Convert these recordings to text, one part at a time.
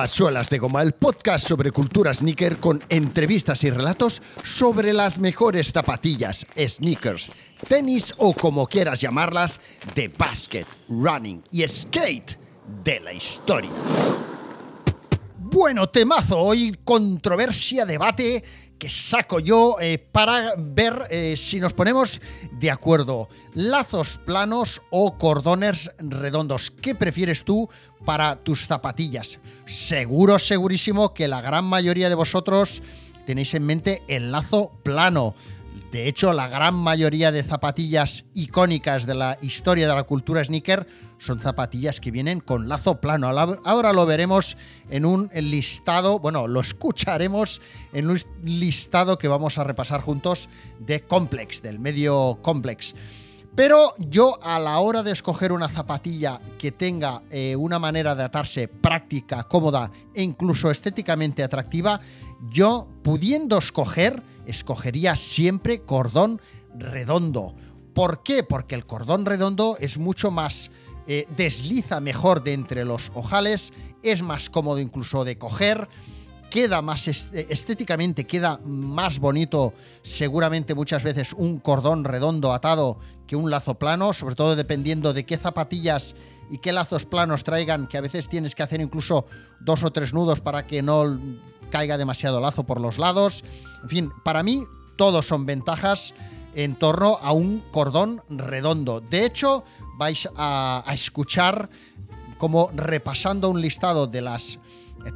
A Suelas de Goma, el podcast sobre cultura sneaker con entrevistas y relatos sobre las mejores zapatillas, sneakers, tenis o como quieras llamarlas, de basket, running y skate de la historia. Bueno, temazo, hoy controversia, debate que saco yo eh, para ver eh, si nos ponemos de acuerdo. Lazos planos o cordones redondos. ¿Qué prefieres tú para tus zapatillas? Seguro, segurísimo que la gran mayoría de vosotros tenéis en mente el lazo plano. De hecho, la gran mayoría de zapatillas icónicas de la historia de la cultura sneaker son zapatillas que vienen con lazo plano. Ahora lo veremos en un listado, bueno, lo escucharemos en un listado que vamos a repasar juntos de Complex, del medio Complex. Pero yo a la hora de escoger una zapatilla que tenga eh, una manera de atarse práctica, cómoda e incluso estéticamente atractiva, yo pudiendo escoger, escogería siempre cordón redondo. ¿Por qué? Porque el cordón redondo es mucho más... Eh, desliza mejor de entre los ojales, es más cómodo incluso de coger, queda más estéticamente, queda más bonito seguramente muchas veces un cordón redondo atado que un lazo plano, sobre todo dependiendo de qué zapatillas y qué lazos planos traigan, que a veces tienes que hacer incluso dos o tres nudos para que no caiga demasiado lazo por los lados. En fin, para mí todos son ventajas en torno a un cordón redondo. De hecho, vais a, escuchar como repasando un listado de las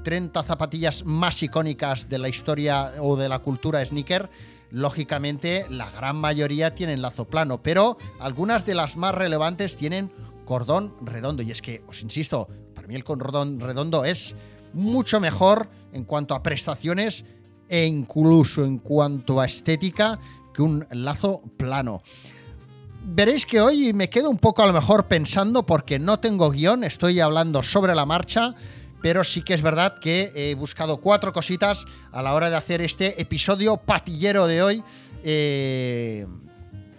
30 zapatillas más icónicas de la historia o de la cultura sneaker, lógicamente la gran mayoría tienen lazo plano, pero algunas de las más relevantes tienen cordón redondo. Y es que, os insisto, para mí el cordón redondo es mucho mejor en cuanto a prestaciones e incluso en cuanto a estética que un lazo plano. Veréis que hoy me quedo un poco a lo mejor pensando porque no tengo guion, estoy hablando sobre la marcha, pero sí que es verdad que he buscado cuatro cositas a la hora de hacer este episodio patillero de hoy eh,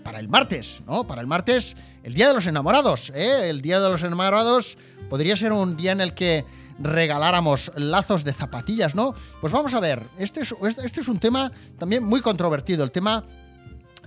para el martes, ¿no? Para el martes, el Día de los Enamorados, ¿eh? El Día de los Enamorados podría ser un día en el que regaláramos lazos de zapatillas, ¿no? Pues vamos a ver, este es, este es un tema también muy controvertido, el tema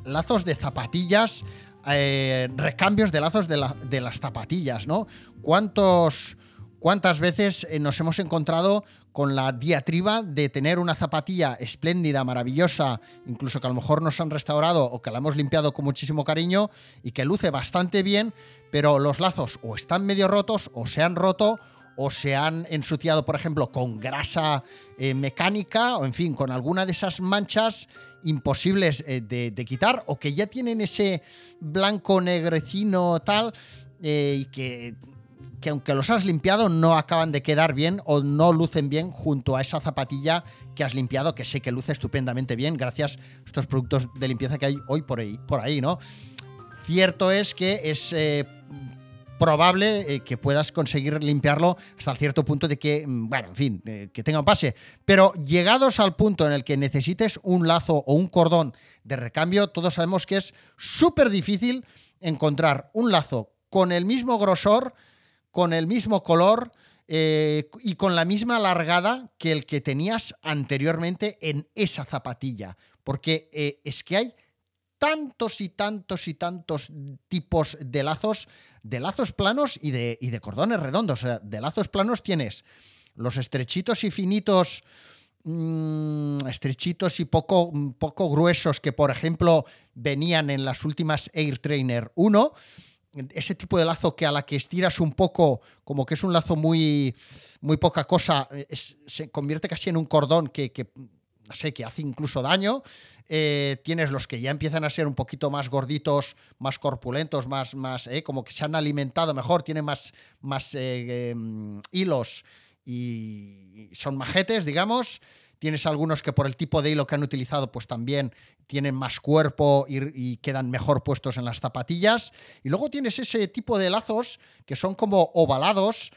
lazos de zapatillas, eh, recambios de lazos de, las zapatillas, ¿no? ¿Cuántos, ¿Cuántas veces eh, nos hemos encontrado con la diatriba de tener una zapatilla espléndida, maravillosa, incluso que a lo mejor nos han restaurado o que la hemos limpiado con muchísimo cariño y que luce bastante bien, pero los lazos o están medio rotos o se han roto o se han ensuciado, por ejemplo, con grasa eh, mecánica o, en fin, con alguna de esas manchas imposibles eh, de, quitar o que ya tienen ese blanco negrecino tal eh, y que, que aunque los has limpiado no acaban de quedar bien o no lucen bien junto a esa zapatilla que has limpiado, que sé que luce estupendamente bien gracias a estos productos de limpieza que hay hoy por ahí, por ahí ¿no? Cierto es que es probable eh, que puedas conseguir limpiarlo hasta cierto punto de que, mm, bueno, en fin, que tenga un pase. Pero llegados al punto en el que necesites un lazo o un cordón de recambio, todos sabemos que es súper difícil encontrar un lazo con el mismo grosor, con el mismo color eh, y con la misma largada que el que tenías anteriormente en esa zapatilla. Porque eh, es que hay tantos y tantos y tantos tipos de lazos, de lazos planos y de, de cordones redondos. O sea, de lazos planos tienes los estrechitos y finitos, mm, estrechitos y poco, poco gruesos que, por ejemplo, venían en las últimas Air Trainer 1. Ese tipo de lazo que a la que estiras un poco, como que es un lazo muy, muy poca cosa, se convierte casi en un cordón que no sé, que hace incluso daño. Eh, tienes los que ya empiezan a ser un poquito más gorditos, más corpulentos, más, más eh, como que se han alimentado mejor, tienen más, más eh, em, hilos y son majetes, digamos. Tienes algunos que por el tipo de hilo que han utilizado, pues también tienen más cuerpo y, quedan mejor puestos en las zapatillas. Y luego tienes ese tipo de lazos que son como ovalados,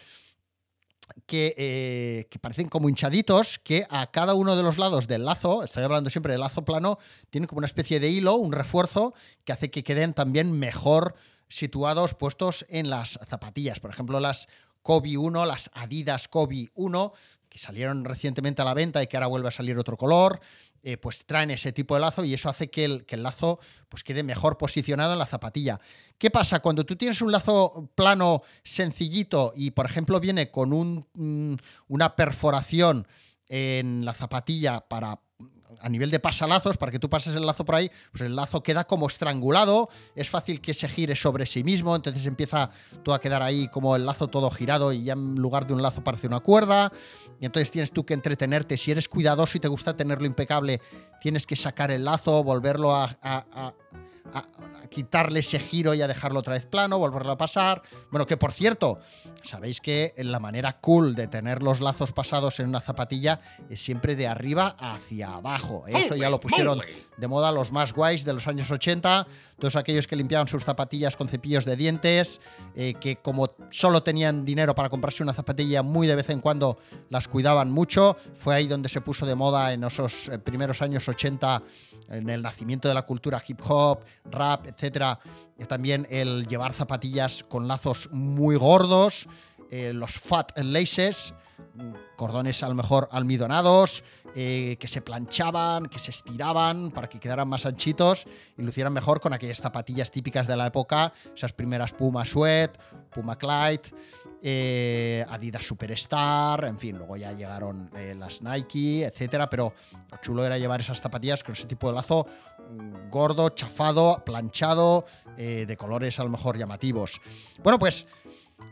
eh, que, parecen como hinchaditos, que a cada uno de los lados del lazo, estoy hablando siempre del lazo plano, tienen como una especie de hilo, un refuerzo, que hace que queden también mejor situados, puestos en las zapatillas. Por ejemplo, las Kobe 1, las Adidas Kobe 1, que salieron recientemente a la venta y que ahora vuelve a salir otro color, eh, pues traen ese tipo de lazo y eso hace que el, que el, lazo pues quede mejor posicionado en la zapatilla. ¿Qué pasa? Cuando tú tienes un lazo plano sencillito y, por ejemplo, viene con un, mm, una perforación en la zapatilla para a nivel de pasalazos, para que tú pases el lazo por ahí, pues el lazo queda como estrangulado, es fácil que se gire sobre sí mismo, entonces empieza todo a quedar ahí como el lazo todo girado y ya en lugar de un lazo parece una cuerda, y entonces tienes tú que entretenerte, si eres cuidadoso y te gusta tenerlo impecable, tienes que sacar el lazo, volverlo a, a a, quitarle ese giro y a dejarlo otra vez plano, volverlo a pasar. Bueno, que por cierto, sabéis que la manera cool de tener los lazos pasados en una zapatilla es siempre de arriba hacia abajo. Eso ya lo pusieron de moda los más guays de los años 80, todos aquellos que limpiaban sus zapatillas con cepillos de dientes, eh, que como solo tenían dinero para comprarse una zapatilla muy de vez en cuando las cuidaban mucho. Fue ahí donde se puso de moda en esos eh, primeros años 80 en el nacimiento de la cultura hip hop, rap, etc. Y también el llevar zapatillas con lazos muy gordos, eh, los fat laces, cordones a lo mejor almidonados, eh, que se planchaban, que se estiraban para que quedaran más anchitos y lucieran mejor con aquellas zapatillas típicas de la época, esas primeras Puma Sweat, Puma Clyde. Eh, Adidas Superstar, en fin, luego ya llegaron eh, las Nike, etcétera, pero lo chulo era llevar esas zapatillas con ese tipo de lazo mm, gordo, chafado, planchado, eh, de colores a lo mejor llamativos. Bueno, pues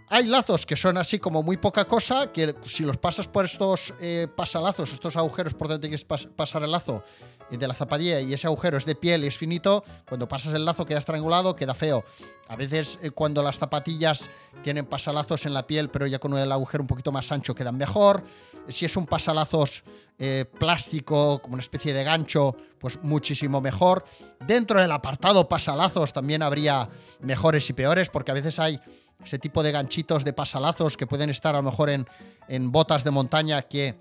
hay lazos que son así como muy poca cosa, que si los pasas por estos pasalazos, estos agujeros por donde tienes que pasar el lazo de la zapatilla y ese agujero es de piel y es finito, cuando pasas el lazo queda estrangulado, queda feo. A veces cuando las zapatillas tienen pasalazos en la piel, pero ya con el agujero un poquito más ancho quedan mejor. Si es un pasalazos plástico, como una especie de gancho, pues muchísimo mejor. Dentro del apartado pasalazos también habría mejores y peores, porque a veces hay ese tipo de ganchitos de pasalazos que pueden estar a lo mejor en, en botas de montaña que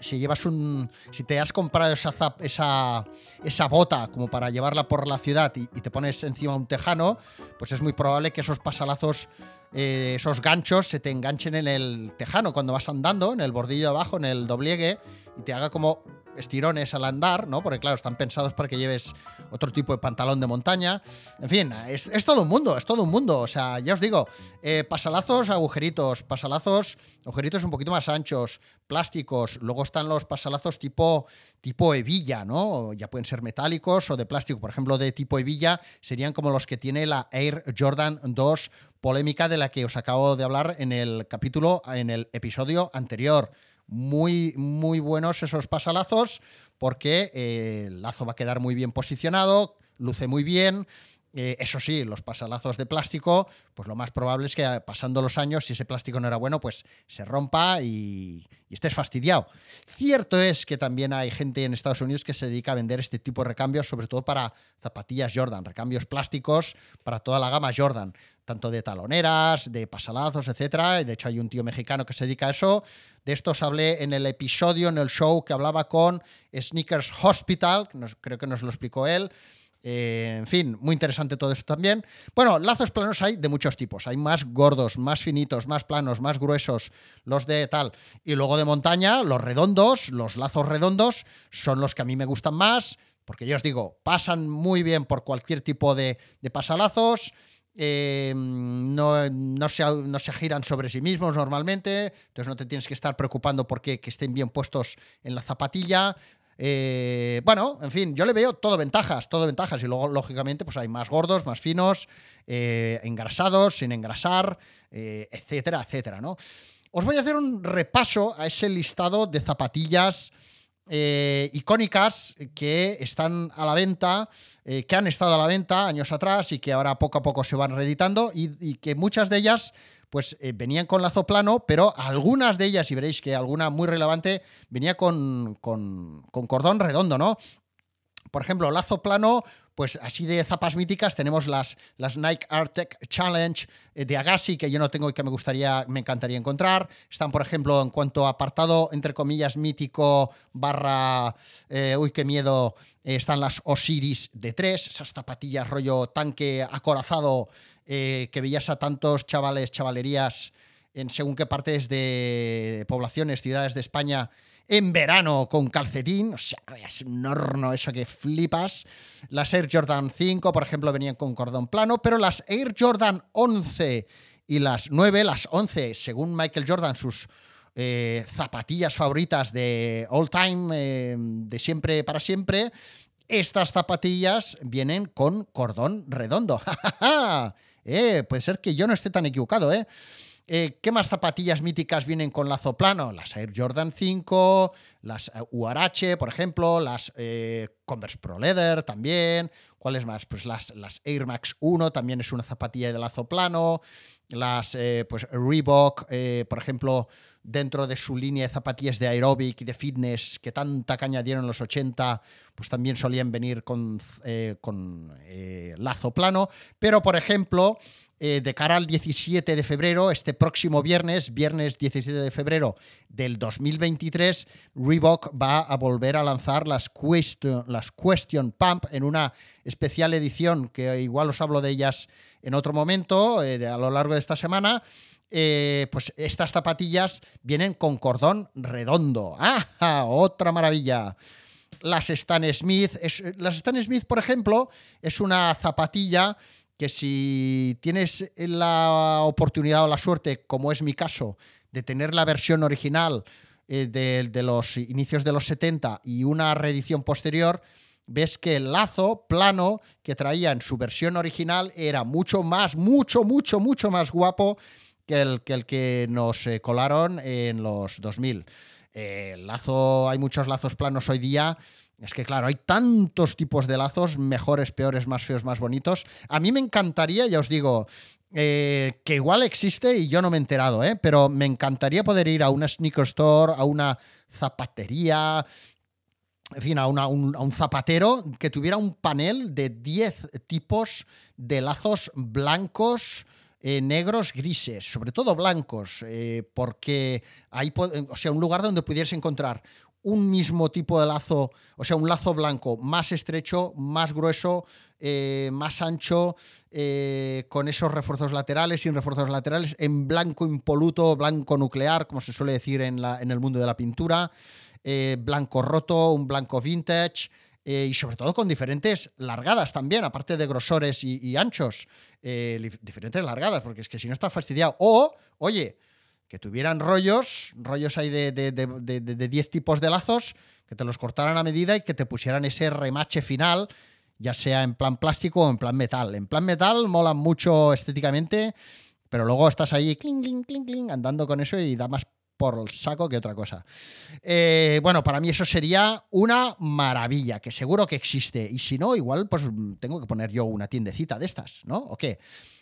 si llevas un. Si te has comprado esa, esa, esa bota como para llevarla por la ciudad y, te pones encima un tejano, pues es muy probable que esos pasalazos, eh, esos ganchos, se te enganchen en el tejano cuando vas andando, en el bordillo de abajo, en el dobliegue, y te haga como estirones al andar, ¿no? Porque claro, están pensados para que lleves otro tipo de pantalón de montaña. En fin, es, todo un mundo, es todo un mundo. O sea, ya os digo, eh, pasalazos, agujeritos, pasalazos, agujeritos un poquito más anchos, plásticos. Luego están los pasalazos tipo, tipo hebilla, ¿no? Ya pueden ser metálicos o de plástico. Por ejemplo, de tipo hebilla serían como los que tiene la Air Jordan 2 polémica de la que os acabo de hablar en el capítulo, en el episodio anterior muy, muy buenos esos pasalazos porque eh, el lazo va a quedar muy bien posicionado, luce muy bien. Eh, eso sí, los pasalazos de plástico, pues lo más probable es que pasando los años, si ese plástico no era bueno, pues se rompa y, estés fastidiado. Cierto es que también hay gente en Estados Unidos que se dedica a vender este tipo de recambios, sobre todo para zapatillas Jordan, recambios plásticos para toda la gama Jordan tanto de taloneras, de pasalazos, etcétera. De hecho, hay un tío mexicano que se dedica a eso. De estos hablé en el episodio, en el show que hablaba con Sneakers Hospital, creo que nos lo explicó él. Eh, en fin, muy interesante todo esto también. Bueno, lazos planos hay de muchos tipos. Hay más gordos, más finitos, más planos, más gruesos, los de tal. Y luego de montaña, los redondos, los lazos redondos, son los que a mí me gustan más, porque yo os digo, pasan muy bien por cualquier tipo de, de pasalazos. Eh, no, no, se, no, se, giran sobre sí mismos normalmente, entonces no te tienes que estar preocupando porque que estén bien puestos en la zapatilla. Eh, bueno, en fin, yo le veo todo ventajas, todo ventajas. Y luego, lógicamente, pues hay más gordos, más finos, eh, engrasados, sin engrasar, etcétera, etcétera, ¿no? Os voy a hacer un repaso a ese listado de zapatillas eh, icónicas que están a la venta, eh, que han estado a la venta años atrás y que ahora poco a poco se van reeditando y, que muchas de ellas pues eh, venían con lazo plano, pero algunas de ellas, y veréis que alguna muy relevante, venía con, con, cordón redondo, ¿no? Por ejemplo, lazo plano pues así de zapas míticas tenemos las, las Nike Artec Challenge eh, de Agassi, que yo no tengo y que me gustaría, me encantaría encontrar. Están, por ejemplo, en cuanto a apartado, entre comillas, mítico, barra, eh, uy, qué miedo, están las Osiris de 3, esas zapatillas rollo tanque acorazado que veías a tantos chavales, chavalerías en según qué partes de poblaciones, ciudades de España, en verano con calcetín. O sea, es un horno eso que flipas. Las Air Jordan 5, por ejemplo, venían con cordón plano, pero las Air Jordan 11 y las 9, las 11, según Michael Jordan, sus eh, zapatillas favoritas de all time, eh, de siempre para siempre, estas zapatillas vienen con cordón redondo. eh, puede ser que yo no esté tan equivocado, ¿eh? Eh, ¿Qué más zapatillas míticas vienen con lazo plano? Las Air Jordan 5, las eh, URH, por ejemplo, las eh, Converse Pro Leather también. ¿Cuáles más? Pues las, las Air Max 1 también es una zapatilla de lazo plano. Las pues Reebok, por ejemplo, dentro de su línea de zapatillas de aeróbic y de fitness que tanta caña dieron en los 80, pues también solían venir con, con lazo plano. Pero, por ejemplo, eh, de cara al 17 de febrero, este próximo viernes, viernes 17 de febrero del 2023, Reebok va a volver a lanzar las las Question Pump en una especial edición que igual os hablo de ellas en otro momento, eh, a lo largo de esta semana. Eh, pues estas zapatillas vienen con cordón redondo. ¡Ah! Otra maravilla las Stan Smith. las Stan Smith, por ejemplo, es una zapatilla que si tienes la oportunidad o la suerte, como es mi caso, de tener la versión original eh, de, los inicios de los 70 y una reedición posterior, ves que el lazo plano que traía en su versión original era mucho más, mucho, mucho, mucho más guapo que el que, el que nos eh, colaron en los 2000. Eh, lazo, hay muchos lazos planos hoy día es que claro, hay tantos tipos de lazos, mejores, peores, más feos, más bonitos. A mí me encantaría, ya os digo, eh, que igual existe y yo no me he enterado, ¿eh? pero me encantaría poder ir a una sneaker store, a una zapatería, en fin, a, un, zapatero que tuviera un panel de 10 tipos de lazos blancos. Eh, negros, grises, sobre todo blancos, porque hay, o sea, un lugar donde pudieras encontrar un mismo tipo de lazo, o sea, un lazo blanco más estrecho, más grueso, eh, más ancho, eh, con esos refuerzos laterales, sin refuerzos laterales, en blanco impoluto, blanco nuclear, como se suele decir en el mundo de la pintura, eh, blanco roto, un blanco vintage. y sobre todo con diferentes largadas también, aparte de grosores y, anchos, diferentes largadas, porque es que si no está fastidiado. O, oye, que tuvieran rollos, rollos ahí de 10 de, tipos de lazos, que te los cortaran a medida y que te pusieran ese remache final, ya sea en plan plástico o en plan metal. En plan metal molan mucho estéticamente, pero luego estás ahí cling, cling, cling, cling, andando con eso y da más por el saco que otra cosa. Eh, bueno, para mí eso sería una maravilla, que seguro que existe. Y si no, igual pues tengo que poner yo una tiendecita de estas, ¿no? ¿O qué?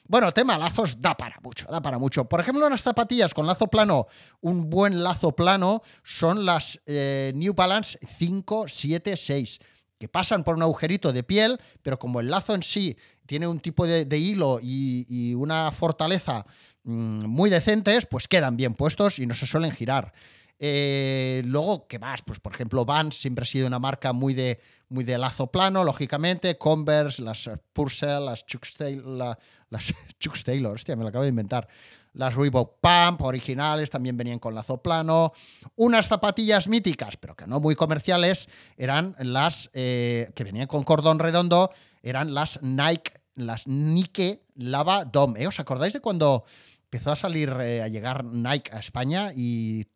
Bueno, tema lazos da para mucho, da para mucho. Por ejemplo, unas zapatillas con lazo plano, un buen lazo plano, son las eh, New Balance 576 que pasan por un agujerito de piel, pero como el lazo en sí tiene un tipo de, hilo y, una fortaleza muy decentes, pues quedan bien puestos y no se suelen girar. Eh, luego, ¿qué más? Pues por ejemplo, Vans siempre ha sido una marca muy de, muy de lazo plano, lógicamente. Converse, las Purcell, las Chuck Taylor, las Chuck Taylor, hostia, me lo acabo de inventar. Las Reebok Pump originales también venían con lazo plano. Unas zapatillas míticas, pero que no muy comerciales, eran las eh, que venían con cordón redondo, eran las Nike, las Nike Lava Dome. ¿eh? ¿Os acordáis de cuando empezó a salir, eh, a llegar Nike a España y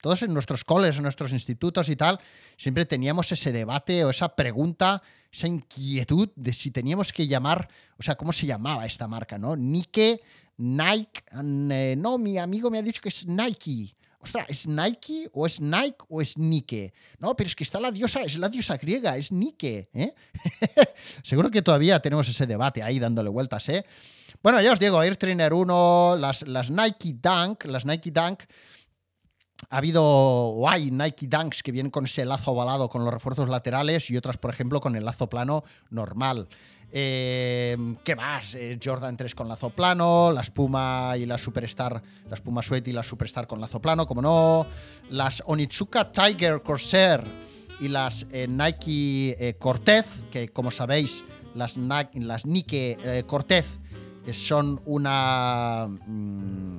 todos en nuestros coles, en nuestros institutos y tal, siempre teníamos ese debate o esa pregunta, esa inquietud de si teníamos que llamar, o sea, cómo se llamaba esta marca, ¿no? Nike, Nike, eh, no, mi amigo me ha dicho que es Nike. Ostras, ¿es Nike o es Nike o es Nike? No, pero es que está la diosa, es la diosa griega, es Nike. ¿eh? Seguro que todavía tenemos ese debate ahí dándole vueltas, ¿eh? Bueno, ya os digo, Air Trainer 1, las, las Nike Dunk, las Nike Dunk, ha habido o hay Nike Dunks que vienen con ese lazo ovalado con los refuerzos laterales y otras, por ejemplo, con el lazo plano normal. Eh, ¿Qué más? Eh, Jordan 3 con lazo plano, la Puma y la Superstar, las Puma Sweat y la Superstar con lazo plano, como no. Las Onitsuka Tiger Corsair y las eh, Nike Cortez, que como sabéis, las Nike Cortez son una, mm,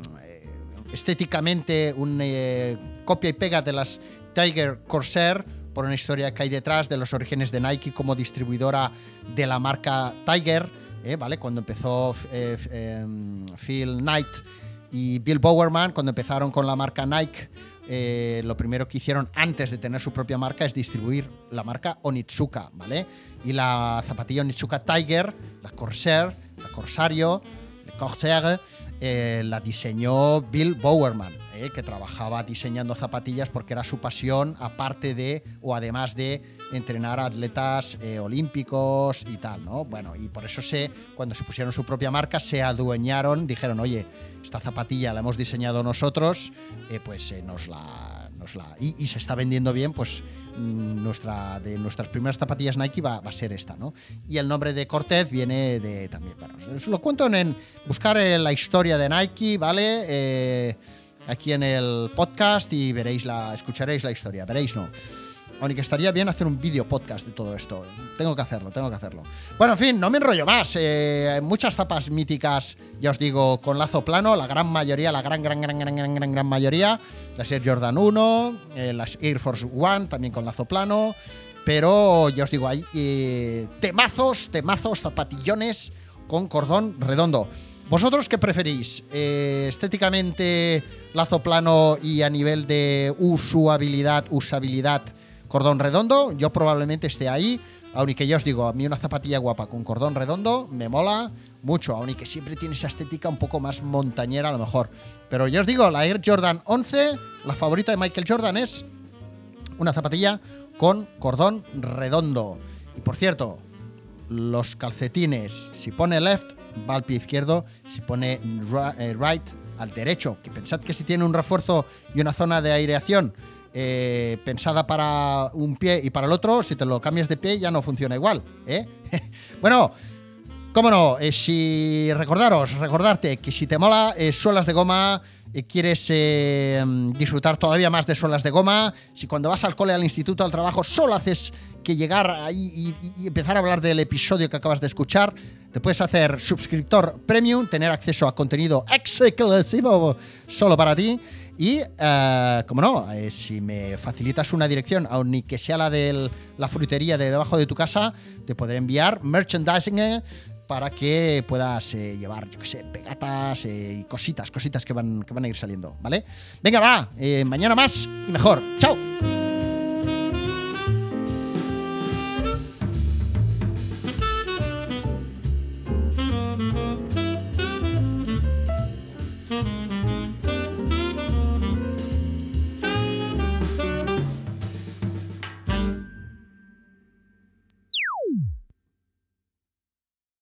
estéticamente una copia y pega de las Tiger Corsair por una historia que hay detrás de los orígenes de Nike como distribuidora de la marca Tiger, ¿vale? Cuando empezó em, Phil Knight y Bill Bowerman, cuando empezaron con la marca Nike, eh, lo primero que hicieron antes de tener su propia marca es distribuir la marca Onitsuka, ¿vale? Y la zapatilla Onitsuka Tiger, la Corsair, la Corsario, la Corsair, eh, la diseñó Bill Bowerman, eh, que trabajaba diseñando zapatillas porque era su pasión, aparte de o además de entrenar a atletas eh, olímpicos y tal, ¿no? Bueno, y por eso se, cuando se pusieron su propia marca, se adueñaron, dijeron, oye, esta zapatilla la hemos diseñado nosotros, pues nos la y, se está vendiendo bien, pues mm, nuestra, de nuestras primeras zapatillas Nike va, a ser esta, ¿no? Y el nombre de Cortez viene de también, bueno, os lo cuento en buscar la historia de Nike, ¿vale? Eh, aquí en el podcast y veréis la, escucharéis la historia, veréis, ¿no? Aunque estaría bien hacer un vídeo podcast de todo esto. Tengo que hacerlo, tengo que hacerlo. Bueno, en fin, no me enrollo más. Eh, muchas zapas míticas, ya os digo, con lazo plano. La gran mayoría, la gran, gran, gran, gran, gran, gran, gran mayoría. Las Air Jordan 1, eh, las Air Force One, también con lazo plano. Pero ya os digo, hay eh, temazos, temazos, zapatillones con cordón redondo. ¿Vosotros qué preferís? estéticamente, lazo plano y a nivel de usabilidad, usabilidad cordón redondo, yo probablemente esté ahí. Aunque ya os digo, a mí una zapatilla guapa con cordón redondo me mola mucho, aunque siempre tiene esa estética un poco más montañera a lo mejor. Pero ya os digo, la Air Jordan 11, la favorita de Michael Jordan es una zapatilla con cordón redondo. Y por cierto, los calcetines, si pone left, va al pie izquierdo, si pone eh, right, al derecho. Que pensad que si tiene un refuerzo y una zona de aireación eh, pensada para un pie y para el otro, si te lo cambias de pie ya no funciona igual. ¿eh? bueno, cómo no, eh, si recordaros, recordarte que si te mola suelas de goma, quieres disfrutar todavía más de suelas de goma, si cuando vas al cole, al instituto, al trabajo, solo haces que llegar ahí y, empezar a hablar del episodio que acabas de escuchar, te puedes hacer suscriptor premium, tener acceso a contenido exclusivo solo para ti. Y, eh, como no, eh, si me facilitas una dirección, aun que sea la de la frutería de debajo de tu casa, te podré enviar merchandising eh, para que puedas llevar, yo qué sé, pegatas y cositas, cositas que van, que van a ir saliendo, ¿vale? Venga, va, mañana más y mejor. ¡Chao!